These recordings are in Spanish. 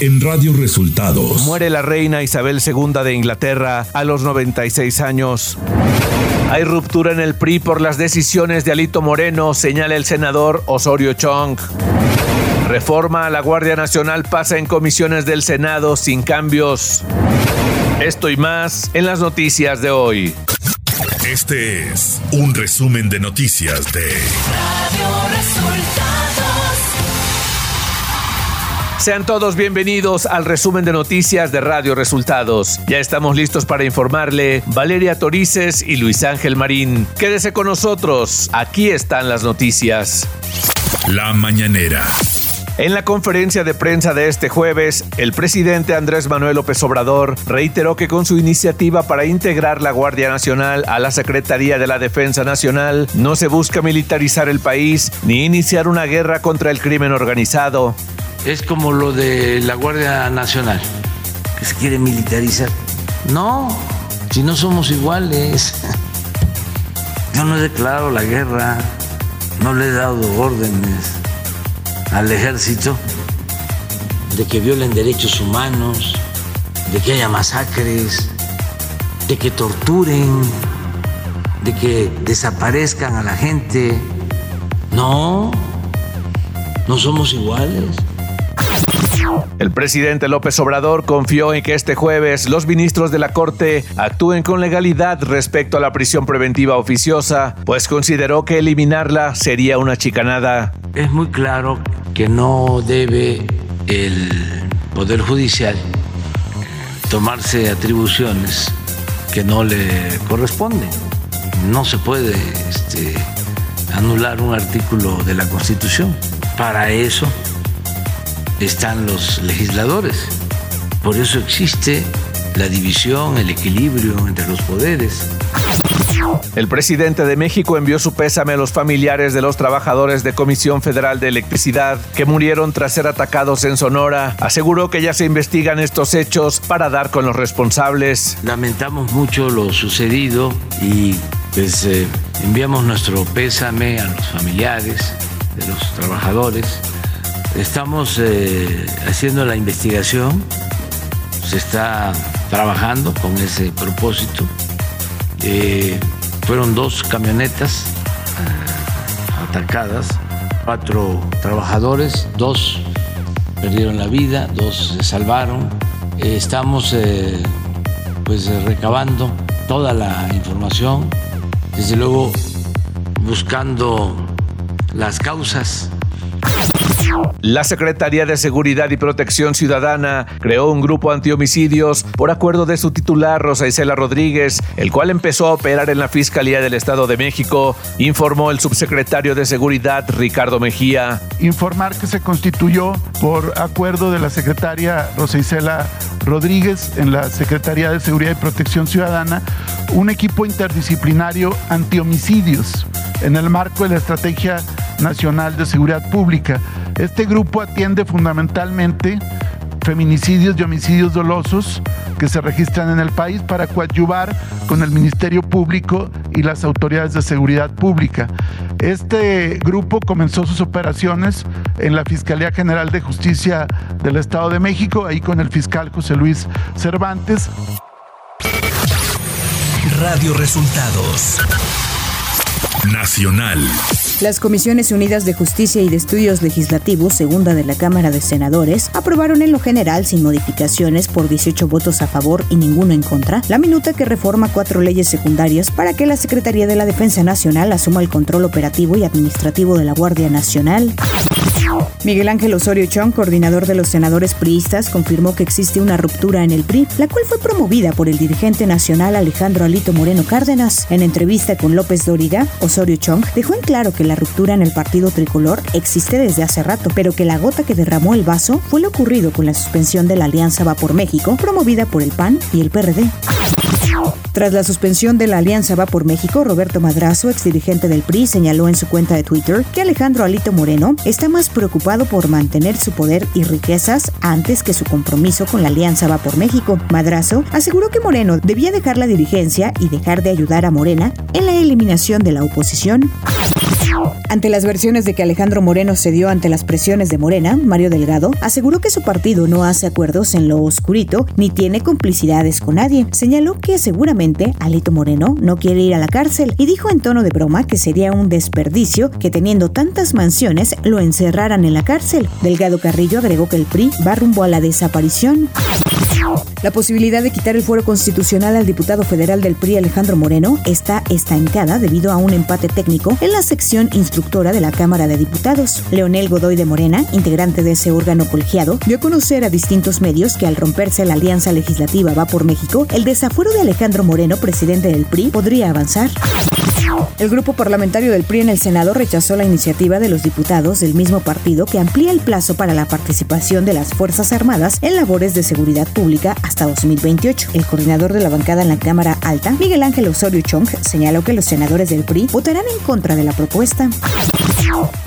en Radio Resultados. Muere la reina Isabel II de Inglaterra a los 96 años. Hay ruptura en el PRI por las decisiones de Alito Moreno, señala el senador Osorio Chong. Reforma a la Guardia Nacional pasa en comisiones del Senado sin cambios. Esto y más en las noticias de hoy. Este es un resumen de noticias de Radio Resultados. Sean todos bienvenidos al resumen de noticias de Radio Resultados. Ya estamos listos para informarle Valeria Torices y Luis Ángel Marín. Quédese con nosotros, aquí están las noticias. La mañanera. En la conferencia de prensa de este jueves, el presidente Andrés Manuel López Obrador reiteró que con su iniciativa para integrar la Guardia Nacional a la Secretaría de la Defensa Nacional no se busca militarizar el país ni iniciar una guerra contra el crimen organizado es como lo de la Guardia Nacional, que se quiere militarizar. No, si no somos iguales. Yo no he declarado la guerra, no le he dado órdenes al ejército de que violen derechos humanos, de que haya masacres, de que torturen, de que desaparezcan a la gente. No, no somos iguales. El presidente López Obrador confió en que este jueves los ministros de la Corte actúen con legalidad respecto a la prisión preventiva oficiosa, pues consideró que eliminarla sería una chicanada. Es muy claro que no debe el Poder Judicial tomarse atribuciones que no le corresponden. No se puede este, anular un artículo de la Constitución. Para eso están los legisladores. Por eso existe la división, el equilibrio entre los poderes. El presidente de México envió su pésame a los familiares de los trabajadores de Comisión Federal de Electricidad que murieron tras ser atacados en Sonora. Aseguró que ya se investigan estos hechos para dar con los responsables. Lamentamos mucho lo sucedido y pues eh, enviamos nuestro pésame a los familiares de los trabajadores Estamos eh, haciendo la investigación, se está trabajando con ese propósito. Eh, fueron dos camionetas eh, atacadas, cuatro trabajadores, dos perdieron la vida, dos se salvaron. estamos pues recabando toda la información, desde luego buscando las causas la Secretaría de Seguridad y Protección Ciudadana creó un grupo antihomicidios por acuerdo de su titular Rosa Isela Rodríguez, el cual empezó a operar en la Fiscalía del Estado de México, informó el subsecretario de Seguridad Ricardo Mejía. Informar que se constituyó por acuerdo de la secretaria Rosa Isela Rodríguez en la Secretaría de Seguridad y Protección Ciudadana un equipo interdisciplinario antihomicidios en el marco de la Estrategia Nacional de Seguridad Pública. Este grupo atiende fundamentalmente feminicidios y homicidios dolosos que se registran en el país para coadyuvar con el Ministerio Público y las autoridades de seguridad pública. Este grupo comenzó sus operaciones en la Fiscalía General de Justicia del Estado de México, ahí con el fiscal José Luis Cervantes. Radio Resultados Nacional. Las Comisiones Unidas de Justicia y de Estudios Legislativos, segunda de la Cámara de Senadores, aprobaron en lo general, sin modificaciones, por 18 votos a favor y ninguno en contra, la minuta que reforma cuatro leyes secundarias para que la Secretaría de la Defensa Nacional asuma el control operativo y administrativo de la Guardia Nacional. Miguel Ángel Osorio Chong, coordinador de los senadores priistas, confirmó que existe una ruptura en el PRI, la cual fue promovida por el dirigente nacional Alejandro Alito Moreno Cárdenas. En entrevista con López Dóriga, Osorio Chong dejó en claro que la ruptura en el partido tricolor existe desde hace rato, pero que la gota que derramó el vaso fue lo ocurrido con la suspensión de la Alianza Va por México, promovida por el PAN y el PRD. Tras la suspensión de la Alianza Va por México, Roberto Madrazo, exdirigente del PRI, señaló en su cuenta de Twitter que Alejandro Alito Moreno está más preocupado por mantener su poder y riquezas antes que su compromiso con la Alianza Va por México. Madrazo aseguró que Moreno debía dejar la dirigencia y dejar de ayudar a Morena en la eliminación de la oposición. Ante las versiones de que Alejandro Moreno cedió ante las presiones de Morena, Mario Delgado aseguró que su partido no hace acuerdos en lo oscurito ni tiene complicidades con nadie. Señaló que seguramente Alito Moreno no quiere ir a la cárcel y dijo en tono de broma que sería un desperdicio que teniendo tantas mansiones lo encerraran en la cárcel. Delgado Carrillo agregó que el PRI va rumbo a la desaparición. La posibilidad de quitar el fuero constitucional al diputado federal del PRI Alejandro Moreno está estancada debido a un empate técnico en la sección instructora de la Cámara de Diputados. Leonel Godoy de Morena, integrante de ese órgano colegiado, dio a conocer a distintos medios que al romperse la alianza legislativa Va por México, el desafuero de Alejandro Moreno, presidente del PRI, podría avanzar. El grupo parlamentario del PRI en el Senado rechazó la iniciativa de los diputados del mismo partido que amplía el plazo para la participación de las Fuerzas Armadas en labores de seguridad pública hasta 2028. El coordinador de la bancada en la Cámara Alta, Miguel Ángel Osorio Chong, señaló que los senadores del PRI votarán en contra de la propuesta.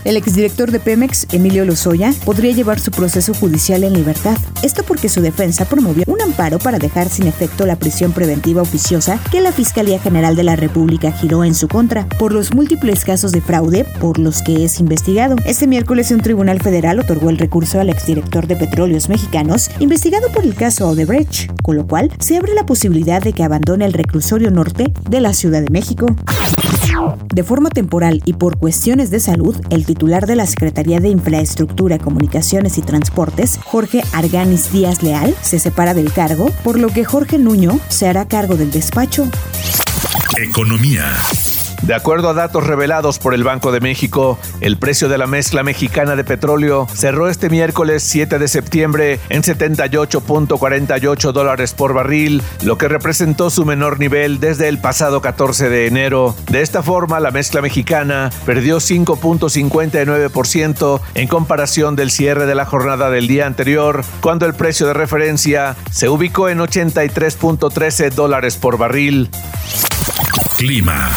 El exdirector de Pemex, Emilio Lozoya, podría llevar su proceso judicial en libertad. Esto porque su defensa promovió un amparo para dejar sin efecto la prisión preventiva oficiosa que la Fiscalía General de la República giró en su contra por los múltiples casos de fraude por los que es investigado. Este miércoles un tribunal federal otorgó el recurso al exdirector de Petróleos Mexicanos investigado por el caso Odebrecht, con lo cual se abre la posibilidad de que abandone el reclusorio norte de la Ciudad de México. De forma temporal y por cuestiones de salud, el titular de la Secretaría de Infraestructura, Comunicaciones y Transportes, Jorge Arganis Díaz Leal, se separa del cargo, por lo que Jorge Nuño se hará cargo del despacho. Economía. De acuerdo a datos revelados por el Banco de México, el precio de la mezcla mexicana de petróleo cerró este miércoles 7 de septiembre en 78.48 dólares por barril, lo que representó su menor nivel desde el pasado 14 de enero. De esta forma, la mezcla mexicana perdió 5.59% en comparación del cierre de la jornada del día anterior, cuando el precio de referencia se ubicó en 83.13 dólares por barril. Clima.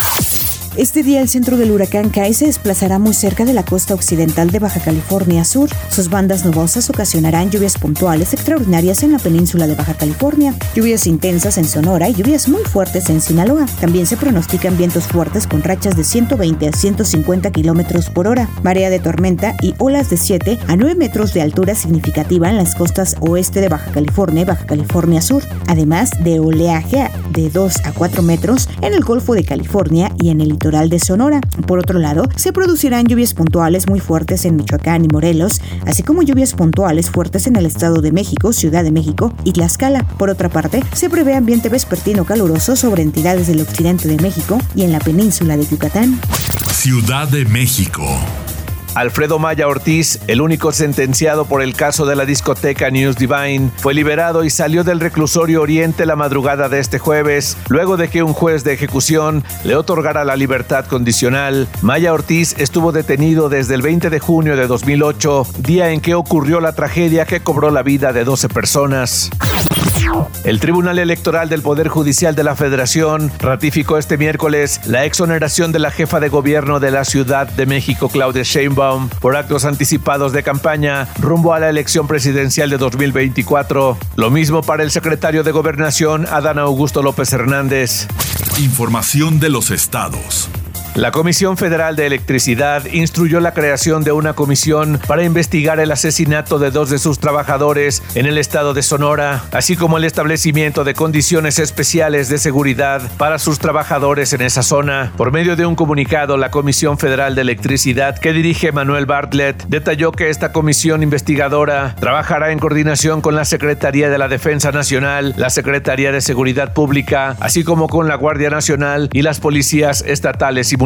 Este día el centro del huracán Kai se desplazará muy cerca de la costa occidental de Baja California Sur. Sus bandas nubosas ocasionarán lluvias puntuales extraordinarias en la península de Baja California, lluvias intensas en Sonora y lluvias muy fuertes en Sinaloa. También se pronostican vientos fuertes con rachas de 120 a 150 kilómetros por hora, marea de tormenta y olas de 7 a 9 metros de altura significativa en las costas oeste de Baja California y Baja California Sur, además de oleaje de 2 a 4 metros en el Golfo de California y en el litoral de Sonora. Por otro lado, se producirán lluvias puntuales muy fuertes en Michoacán y Morelos, así como lluvias puntuales fuertes en el Estado de México, Ciudad de México y Tlaxcala. Por otra parte, se prevé ambiente vespertino caluroso sobre entidades del occidente de México y en la península de Yucatán. Ciudad de México. Alfredo Maya Ortiz, el único sentenciado por el caso de la discoteca News Divine, fue liberado y salió del reclusorio Oriente la madrugada de este jueves, luego de que un juez de ejecución le otorgara la libertad condicional. Maya Ortiz estuvo detenido desde el 20 de junio de 2008, día en que ocurrió la tragedia que cobró la vida de 12 personas. El Tribunal Electoral del Poder Judicial de la Federación ratificó este miércoles la exoneración de la jefa de gobierno de la Ciudad de México, Claudia Sheinbaum, por actos anticipados de campaña rumbo a la elección presidencial de 2024. Lo mismo para el secretario de Gobernación, Adán Augusto López Hernández. Información de los estados. La Comisión Federal de Electricidad instruyó la creación de una comisión para investigar el asesinato de dos de sus trabajadores en el estado de Sonora, así como el establecimiento de condiciones especiales de seguridad para sus trabajadores en esa zona. Por medio de un comunicado, la Comisión Federal de Electricidad, que dirige Manuel Bartlett, detalló que esta comisión investigadora trabajará en coordinación con la Secretaría de la Defensa Nacional, la Secretaría de Seguridad Pública, así como con la Guardia Nacional y las policías estatales y municipales.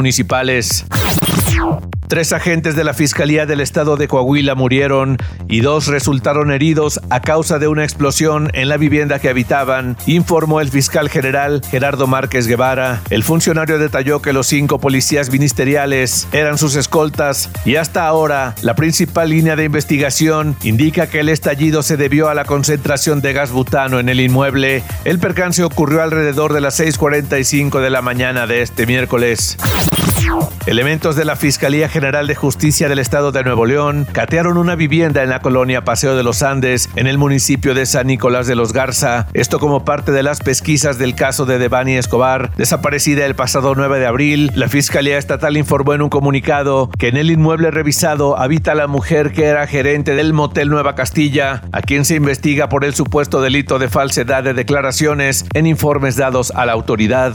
Tres agentes de la Fiscalía del Estado de Coahuila murieron y dos resultaron heridos a causa de una explosión en la vivienda que habitaban, informó el fiscal general Gerardo Márquez Guevara. El funcionario detalló que los cinco policías ministeriales eran sus escoltas y hasta ahora la principal línea de investigación indica que el estallido se debió a la concentración de gas butano en el inmueble. El percance ocurrió alrededor de las 6.45 de la mañana de este miércoles. Elementos de la Fiscalía General de Justicia del Estado de Nuevo León catearon una vivienda en la colonia Paseo de los Andes, en el municipio de San Nicolás de los Garza. Esto como parte de las pesquisas del caso de Devani Escobar, desaparecida el pasado 9 de abril. La Fiscalía Estatal informó en un comunicado que en el inmueble revisado habita la mujer que era gerente del motel Nueva Castilla, a quien se investiga por el supuesto delito de falsedad de declaraciones en informes dados a la autoridad.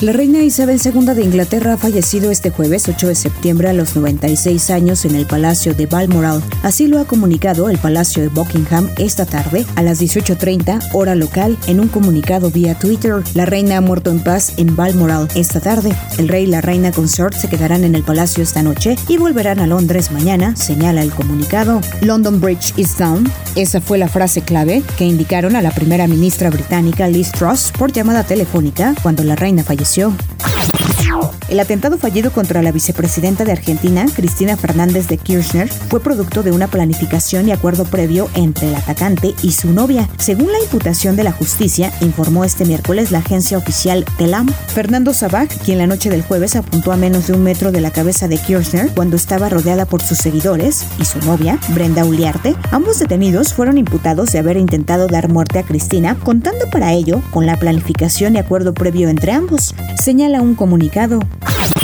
La reina Isabel II de Inglaterra ha fallecido este jueves 8 de septiembre a los 96 años en el Palacio de Balmoral. Así lo ha comunicado el Palacio de Buckingham esta tarde a las 18.30 hora local en un comunicado vía Twitter. La reina ha muerto en paz en Balmoral esta tarde. El rey y la reina consort se quedarán en el palacio esta noche y volverán a Londres mañana, señala el comunicado. London Bridge is down. Esa fue la frase clave que indicaron a la primera ministra británica Liz Truss por llamada telefónica cuando la reina falleció edición. El atentado fallido contra la vicepresidenta de Argentina, Cristina Fernández de Kirchner, fue producto de una planificación y acuerdo previo entre el atacante y su novia. Según la imputación de la justicia, informó este miércoles la agencia oficial TELAM. Fernando Sabac, quien la noche del jueves apuntó a menos de un metro de la cabeza de Kirchner cuando estaba rodeada por sus seguidores, y su novia, Brenda Uliarte, ambos detenidos fueron imputados de haber intentado dar muerte a Cristina, contando para ello con la planificación y acuerdo previo entre ambos señala un comunicado.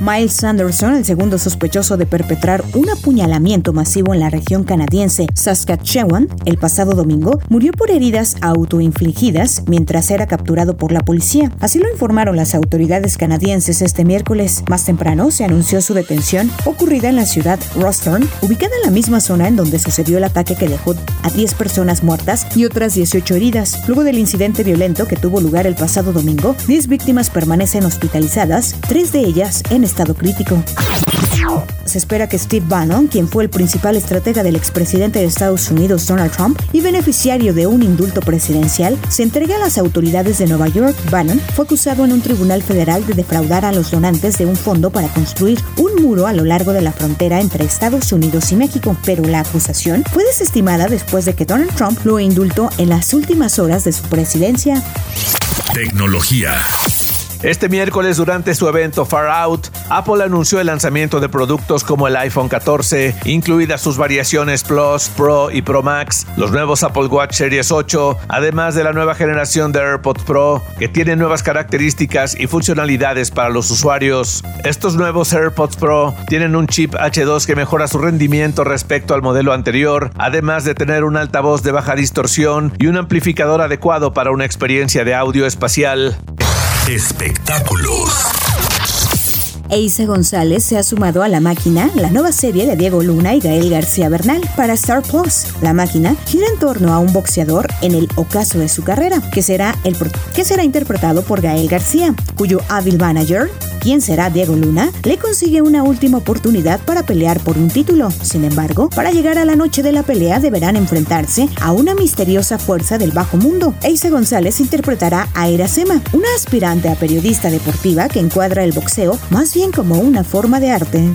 Miles Sanderson, el segundo sospechoso de perpetrar un apuñalamiento masivo en la región canadiense Saskatchewan el pasado domingo, murió por heridas autoinfligidas mientras era capturado por la policía. Así lo informaron las autoridades canadienses este miércoles. Más temprano se anunció su detención ocurrida en la ciudad Rosthern, ubicada en la misma zona en donde sucedió el ataque que dejó a 10 personas muertas y otras 18 heridas. Luego del incidente violento que tuvo lugar el pasado domingo, 10 víctimas permanecen hospitalizadas, tres de ellas en estado crítico. Se espera que Steve Bannon, quien fue el principal estratega del expresidente de Estados Unidos Donald Trump y beneficiario de un indulto presidencial, se entregue a las autoridades de Nueva York. Bannon fue acusado en un tribunal federal de defraudar a los donantes de un fondo para construir un muro a lo largo de la frontera entre Estados Unidos y México, pero la acusación fue desestimada después de que Donald Trump lo indultó en las últimas horas de su presidencia. Tecnología. Este miércoles, durante su evento Far Out, Apple anunció el lanzamiento de productos como el iPhone 14, incluidas sus variaciones Plus, Pro y Pro Max, los nuevos Apple Watch Series 8, además de la nueva generación de AirPods Pro, que tiene nuevas características y funcionalidades para los usuarios. Estos nuevos AirPods Pro tienen un chip H2 que mejora su rendimiento respecto al modelo anterior, además de tener un altavoz de baja distorsión y un amplificador adecuado para una experiencia de audio espacial. Espectáculos. Eisa González se ha sumado a La Máquina, la nueva serie de Diego Luna y Gael García Bernal para Star Plus. La Máquina gira en torno a un boxeador en el ocaso de su carrera, que será, que será interpretado por Gael García, cuyo hábil manager, quien será Diego Luna, le consigue una última oportunidad para pelear por un título. Sin embargo, para llegar a la noche de la pelea deberán enfrentarse a una misteriosa fuerza del bajo mundo. Eisa González interpretará a Erasema, una aspirante a periodista deportiva que encuadra el boxeo más bien como una forma de arte.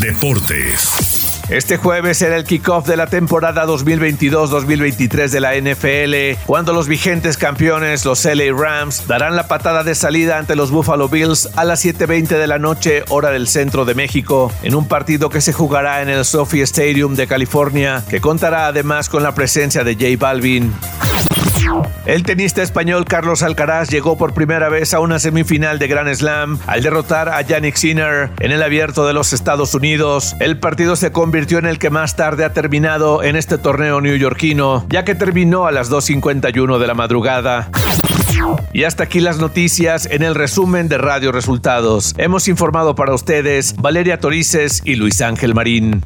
Deportes. Este jueves será el kickoff de la temporada 2022-2023 de la NFL, cuando los vigentes campeones, los LA Rams, darán la patada de salida ante los Buffalo Bills a las 7.20 de la noche, hora del centro de México, en un partido que se jugará en el Sophie Stadium de California, que contará además con la presencia de J Balvin. El tenista español Carlos Alcaraz llegó por primera vez a una semifinal de Grand Slam al derrotar a Yannick Sinner en el abierto de los Estados Unidos. El partido se convirtió en el que más tarde ha terminado en este torneo neoyorquino, ya que terminó a las 2.51 de la madrugada. Y hasta aquí las noticias en el resumen de Radio Resultados. Hemos informado para ustedes Valeria Torices y Luis Ángel Marín.